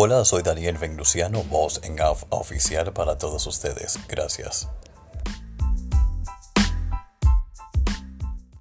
Hola, soy Daniel Vengluciano, voz en off oficial para todos ustedes. Gracias.